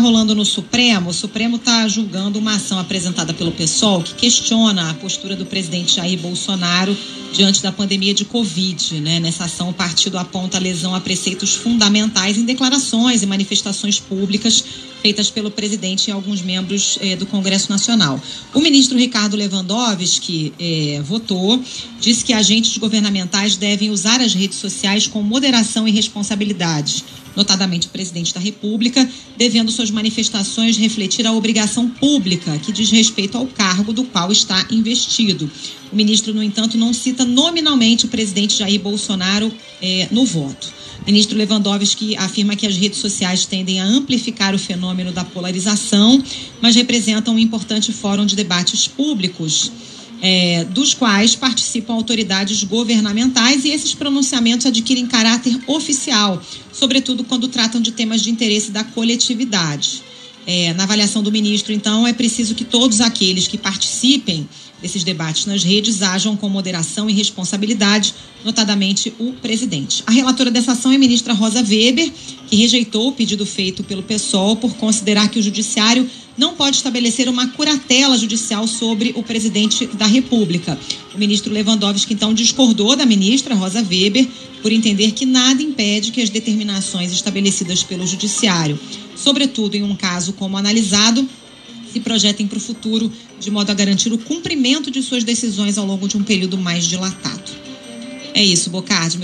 rolando no Supremo, o Supremo está julgando uma ação apresentada pelo PSOL que questiona a postura do presidente Jair Bolsonaro diante da pandemia de Covid. Né? Nessa ação, o partido aponta lesão a preceitos fundamentais em declarações e manifestações públicas feitas pelo presidente e alguns membros eh, do Congresso Nacional. O ministro Ricardo Lewandowski eh, votou, disse que agentes governamentais devem usar as redes sociais com moderação e responsabilidade notadamente o presidente da República, devendo suas manifestações refletir a obrigação pública que diz respeito ao cargo do qual está investido. O ministro, no entanto, não cita nominalmente o presidente Jair Bolsonaro eh, no voto. O ministro Lewandowski afirma que as redes sociais tendem a amplificar o fenômeno da polarização, mas representam um importante fórum de debates públicos. É, dos quais participam autoridades governamentais e esses pronunciamentos adquirem caráter oficial, sobretudo quando tratam de temas de interesse da coletividade. É, na avaliação do ministro, então, é preciso que todos aqueles que participem desses debates nas redes ajam com moderação e responsabilidade, notadamente o presidente. A relatora dessa ação é a ministra Rosa Weber, que rejeitou o pedido feito pelo PSOL por considerar que o judiciário não pode estabelecer uma curatela judicial sobre o presidente da República. O ministro Lewandowski, então, discordou da ministra Rosa Weber por entender que nada impede que as determinações estabelecidas pelo judiciário, sobretudo em um caso como analisado, se projetem para o futuro de modo a garantir o cumprimento de suas decisões ao longo de um período mais dilatado. É isso, Bocardi.